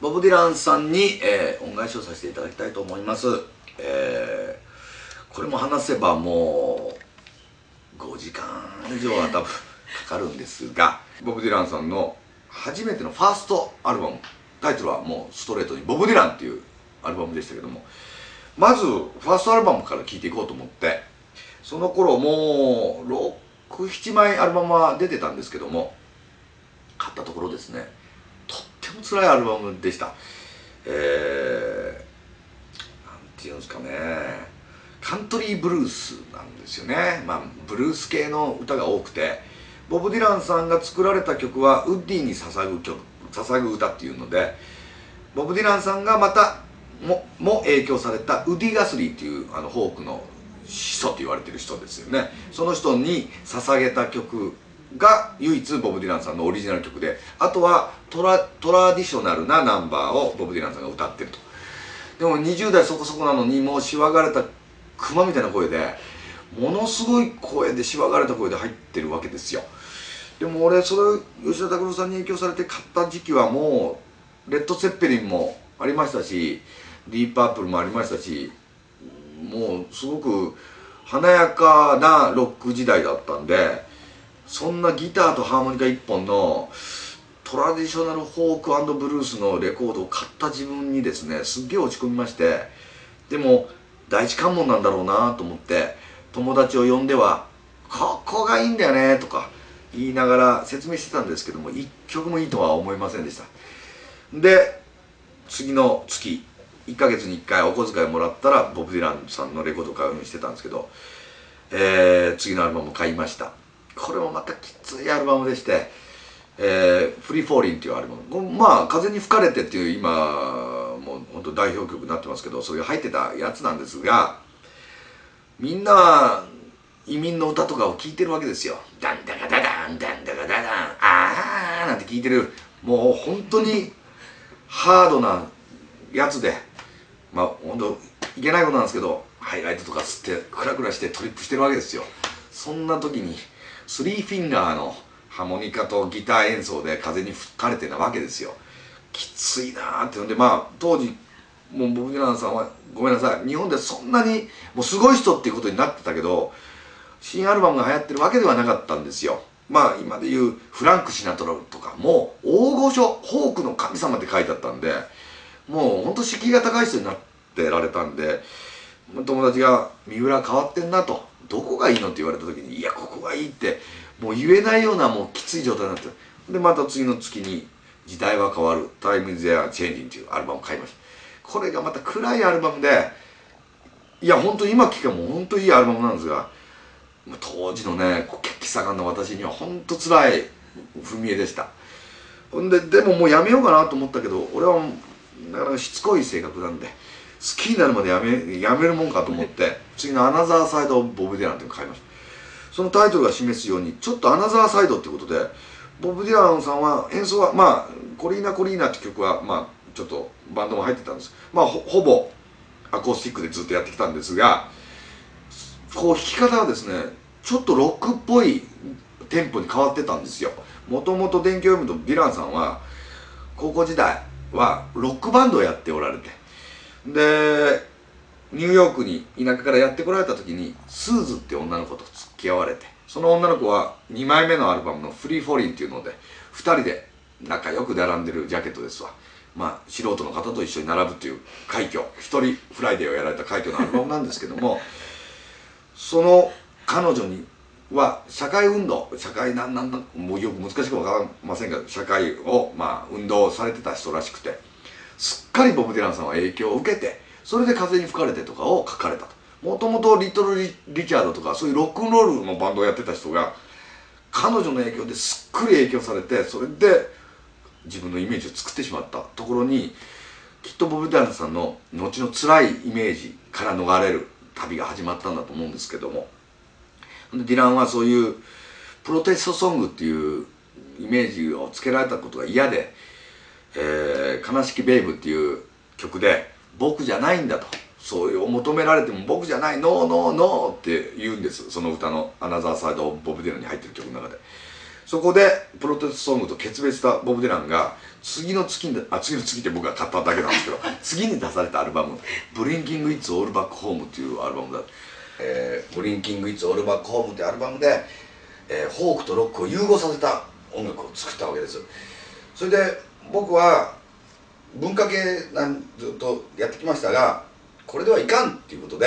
ボブ・ディランさんに、えー、恩返しをさせていただきたいと思います、えー、これも話せばもう5時間以上は多分かかるんですがボブ・ディランさんの初めてのファーストアルバムタイトルはもうストレートに「ボブ・ディラン」っていうアルバムでしたけどもまずファーストアルバムから聴いていこうと思ってその頃もう67枚アルバムは出てたんですけども買ったところですねても辛いアルバムでした。えー、なんていうんですかね。カントリーブルースなんですよね。まあブルース系の歌が多くて。ボブ・ディランさんが作られた曲はウッディに捧ぐ曲捧ぐ歌っていうのでボブ・ディランさんがまたもも影響されたウディ・ガスリーっていうあのフォークの始祖と言われてる人ですよね。その人に捧げた曲が唯一ボブ・ディランさんのオリジナル曲であとはトラトラディショナルなナンバーをボブ・ディランさんが歌ってると。でも20代そこそこなのにもうしわがれたクマみたいな声でものすごい声でしわがれた声で入ってるわけですよ。でも俺それ吉田拓郎さんに影響されて買った時期はもうレッド・セッペリンもありましたしディープ・アップルもありましたしもうすごく華やかなロック時代だったんでそんなギターとハーモニカ1本のトラディショナルフォークブルースのレコードを買った自分にですねすっげえ落ち込みましてでも第一関門なんだろうなと思って友達を呼んでは「ここがいいんだよね」とか言いながら説明してたんですけども一曲もいいとは思いませんでした。で次の月1ヶ月に1回お小遣いもらったらボブ・ディランさんのレコード買うようにしてたんですけど、えー、次のアルバム買いました。これもまたきついアルバムでして「えー、フリー・フォーリン」っていうアルバム。まあ「風に吹かれて」っていう今もう本当代表曲になってますけどそういう入ってたやつなんですがみんな移民の歌とかを聴いてるわけですよ「ダンダカダダンダンダカダダンあー」なんて聴いてる。もう本当にハードなやつでまあ本当いけないことなんですけどハイライトとか吸ってクラクラしてトリップしてるわけですよ。そんな時にスリーフィンガーのハーモニカとギター演奏で風に吹かれてなわけですよ。きついなーってんでまあ当時もうボブ・ディランさんはごめんなさい。日本でそんなにもうすごい人っていうことになってたけど新アルバムが流行ってるわけではなかったんですよ。まあ今で言うフランク・シナトラとかも大御所フォークの神様って書いてあったんでもうほんと敷居が高い人になってられたんで友達が「三浦変わってんな」と「どこがいいの?」って言われた時に「いやここがいい」ってもう言えないようなもうきつい状態になって。でまた次の月に「時代は変わる「タイム・ゼア・チェンジン」っていうアルバムを買いました。これがまた暗いアルバムでいや本当今聴けばも本当いいアルバムなんですが当時のね血気盛んな私には本当つらい踏み絵でした。ほんででももうやめようかなと思ったけど俺はなかなかしつこい性格なんで好きになるまでやめやめるもんかと思って次の「アナザーサイド・ボブ・ディラン」っていうのを買いました。そのタイトルが示すようにちょっとアナザーサイドってことでボブ・ディランさんは演奏はまあ「コリーナ・コリーナ」って曲はまあちょっとバンドも入ってたんです。まあほぼアコースティックでずっとやってきたんですがこう弾き方はですねちょっとロックっぽいテンポに変わってたんですよ。もともと伝記を読むとディランさんは高校時代はロックバンドをやっておられてでニューヨークに田舎からやってこられた時にスーズって女の子と付き合われてその女の子は2枚目のアルバムの「フリーホイーリン」っていうので2人で仲良く並んでるジャケットですわ。まあ素人の方と一緒に並ぶっていう快挙。一人フライデーをやられた快挙のアルバムなんですけども その彼女には社会運動社会なんなんもうよく難しく分かりませんが社会をまあ運動されてた人らしくてすっかりボブ・ディランさんは影響を受けてそれで「風に吹かれて」とかを書かれたと。もともとリトルリ・リチャードとかそういうロックンロールのバンドをやってた人が彼女の影響ですっかり影響されてそれで自分のイメージを作ってしまったところにきっとボブ・ディランさんの後の辛いイメージから逃れる旅が始まったんだと思うんですけどもディランはそういうプロテストソングっていうイメージをつけられたことが嫌で「えー、悲しきベイブ」っていう曲で「僕じゃないんだ」と。そういう求められても僕じゃないノーノーノーって言うんです。その歌の「アナザーサイド・ボブ・ディラン」に入ってる曲の中で。そこでプロテストソングと決別したボブ・ディランが次の月にあ次の月って僕が買っただけなんですけど 次に出されたアルバム「ブリンキング・イッツ・オール・バック・ホーム」っていうアルバムだ、えー、ブリンキング・イッツ・オール・バック・ホームってアルバムで、えー、フォークとロックを融合させた音楽を作ったわけです。それで僕は文化系なんずっとやってきましたがこれではいかんっていうことで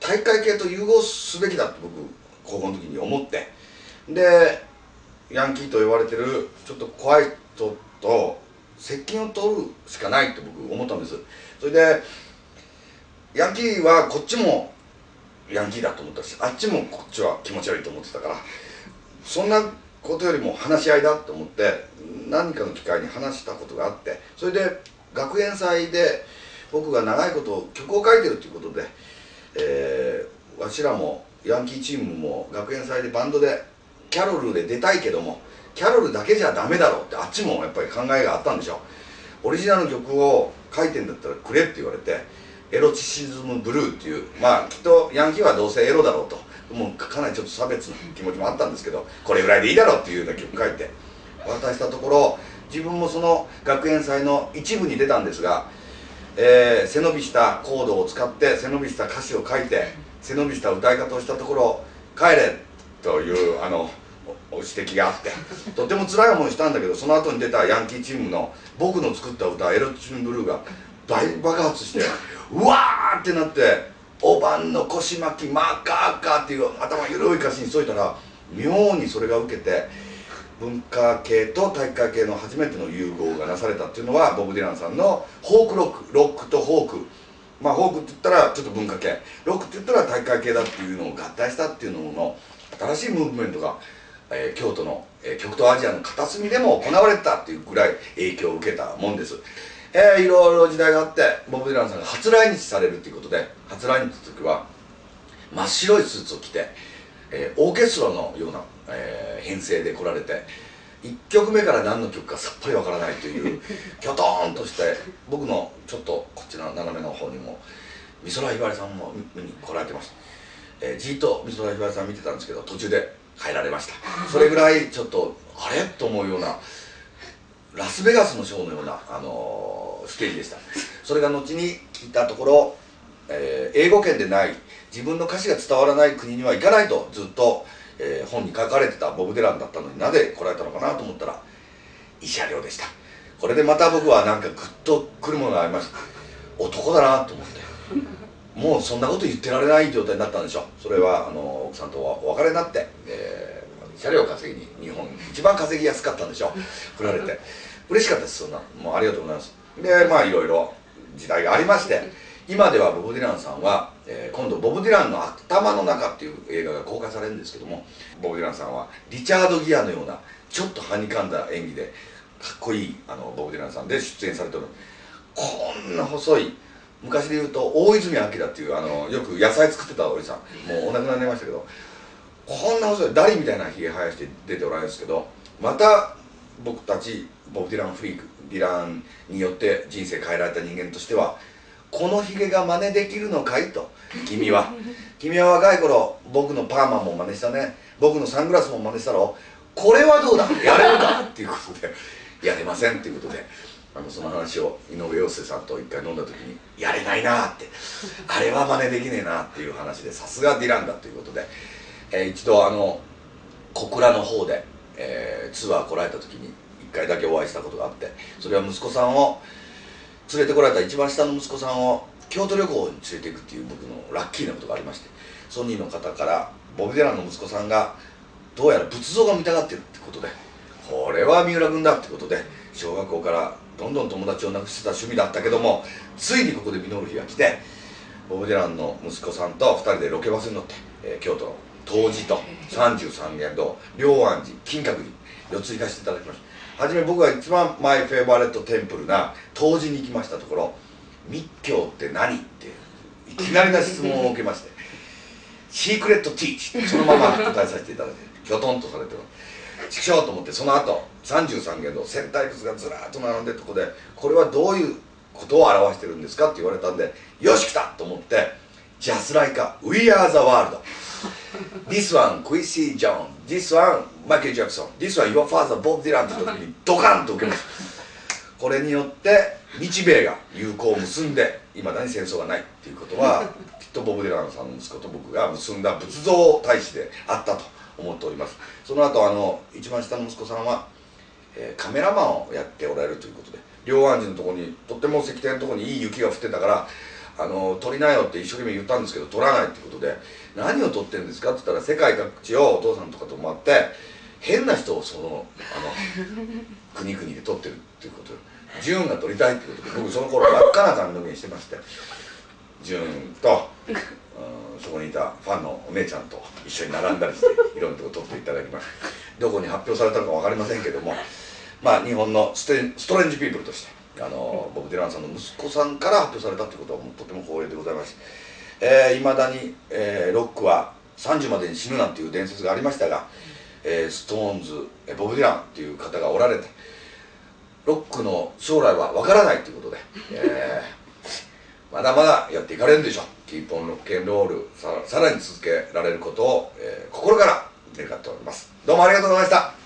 大会系と融合すべきだって僕高校の時に思って。でヤンキーと言われてるちょっと怖い人と接近を取るしかないって僕思ったんです。それでヤンキーはこっちもヤンキーだと思ったしあっちもこっちは気持ち悪いと思ってたからそんなことよりも話し合いだと思って何かの機会に話したことがあってそれで学園祭で僕が長いこと曲を書いてるということで、えー、わしらもヤンキーチームも学園祭でバンドでキャロルで出たいけどもキャロルだけじゃダメだろうってあっちもやっぱり考えがあったんでしょオリジナルの曲を書いてんだったらくれって言われてエロチシズムブルーっていうまあきっとヤンキーはどうせエロだろうと。もうかなりちょっと差別の気持ちもあったんですけどこれぐらいでいいだろうっていうような曲書いて渡したところ自分もその学園祭の一部に出たんですが、えー、背伸びしたコードを使って背伸びした歌詞を書いて背伸びした歌い方をしたところ「帰れ!」というあの指摘があってとても辛い思いしたんだけどその後に出たヤンキーチームの僕の作った歌「エロチュンブルー」が大爆発してうわってなって「おばんの腰巻きマッカーカー」っていう頭緩い歌詞にしといたら妙にそれが受けて文化系と体育会系の初めての融合がなされたっていうのはボブ・ディランさんのフォークロックロックとフォーク。まあフォークって言ったらちょっと文化系。ロックって言ったら体育会系だっていうのを合体したっていうのの新しいムーブメントがえー、京都の、えー、極東アジアの片隅でも行われたっていうぐらい影響を受けたもんです、えー、いろいろ時代があってボブ・ディランさんが初来日されるっていうことで初来日の時は真っ白いスーツを着て、えー、オーケストラのような、えー、編成で来られて1曲目から何の曲かさっぱりわからないというきょとんとして僕のちょっとこっちの斜めの方にも美空ひばりさんも見に来られてました、えー、じっと美空ひばりさん見てたんですけど途中で変えられました。それぐらいちょっとあれ？と思うようなラスベガスのショーのような、あのー、ステージでした。それが後に聞いたところ、えー、英語圏でない自分の歌詞が伝わらない国には行かないとずっと、えー、本に書かれてたボブ・デランだったのになぜ来られたのかなと思ったら慰謝料でした。これでまた僕はなんかグッとくるものがありました男だなと思ってもうそんなこと言ってられない状態になったんでしょそれはあの奥さんとお別れになって、えー、車両稼ぎに日本一番稼ぎやすかったんでしょ振られて。嬉しかったですそんな。もうありがとうございます。でまあいろいろ時代がありまして今ではボブ・ディランさんは、えー、今度「ボブ・ディランの頭の中」っていう映画が公開されるんですけどもボブ・ディランさんはリチャード・ギアのようなちょっとはにかんだ演技でかっこいいあのボブ・ディランさんで出演されておる。こんな細い昔で言うと大泉明っていうあのよく野菜作ってたおじさん。もうお亡くなりになりましたけどこんな細いダリみたいなひげ生やして出ておられるんですけどまた僕たちボブ・ディランフリークディランによって人生変えられた人間としてはこのひげが真似できるのかいと君は。君は若い頃僕のパーマも真似したね。僕のサングラスも真似したろ。これはどうだ？やれるか？っていうことで。やれませんっていうことで。あのその話を井上陽水さんと一回飲んだ時に「やれないな」って「あれは真似できねえな」っていう話でさすがディランだということで、えー、一度あの小倉の方で、えー、ツアー来られた時に一回だけお会いしたことがあってそれは息子さんを連れてこられた一番下の息子さんを京都旅行に連れていくっていう僕のラッキーなことがありましてソニーの方からボブ・デランの息子さんがどうやら仏像が見たがってるってことでこれは三浦君だってことで小学校からどんどん友達を亡くしてた趣味だったけどもついにここで実る日が来てボブ・デランの息子さんと2人でロケバスに乗って、えー、京都の東寺と。33軒と龍安寺。金閣寺。4つ行かせていただきました。初め僕が一番 my favorite temple な東寺に行きましたところ「密教って何?」っていきなりな質問を受けまして「シークレット・ティーチ」そのまま答えさせていただいてきょとんとされてるちくしょうと思ってその後三十三間の千体ものがずらっと並んでるとこでこれはどういうことを表してるんですかって言われたんでよし来たと思って「Just like a We are the world」This one Quincy John This one マイケル・ジャクソン「This was your father Bob Dylan」って時に ドカンと受けます。これによって日米が友好を結んでいまだに戦争がないっていうことは きっとボブ・ディランさんの息子と僕が結んだ仏像大使であったと思っております。その後あの一番下の息子さんは、えーカメラマンをやっておられるということで両安寺のところにとっても石庭のところにいい雪が降ってたからあの撮りなよって一生懸命言ったんですけど撮らないってことで何を撮ってるんですかって言ったら世界各地をお父さんとかと回って変な人をそのあの 国々で撮ってるっていうことジュンが撮りたいってことで僕その頃真っ赤な髪の毛にしてましてジュンと、うんそこにいたファンのお姉ちゃんと一緒に並んだりしていろんなとこ撮っていただきました。どこに発表されたのか分かりませんけどもまあ日本のストレンジピープルとしてあのボブ・ディランさんの息子さんから発表されたということはもうとても光栄でございます。いま、えー、だいたい、えー、ロックは30までに死ぬなんていう伝説がありましたが、えー、ストーンズえボブ・ディランっていう方がおられてロックの将来は分からないということで、えー、まだまだやっていかれるんでしょう。 Keep on rock and roll さらに続けられることを、えー、心から願っております。どうもありがとうございました。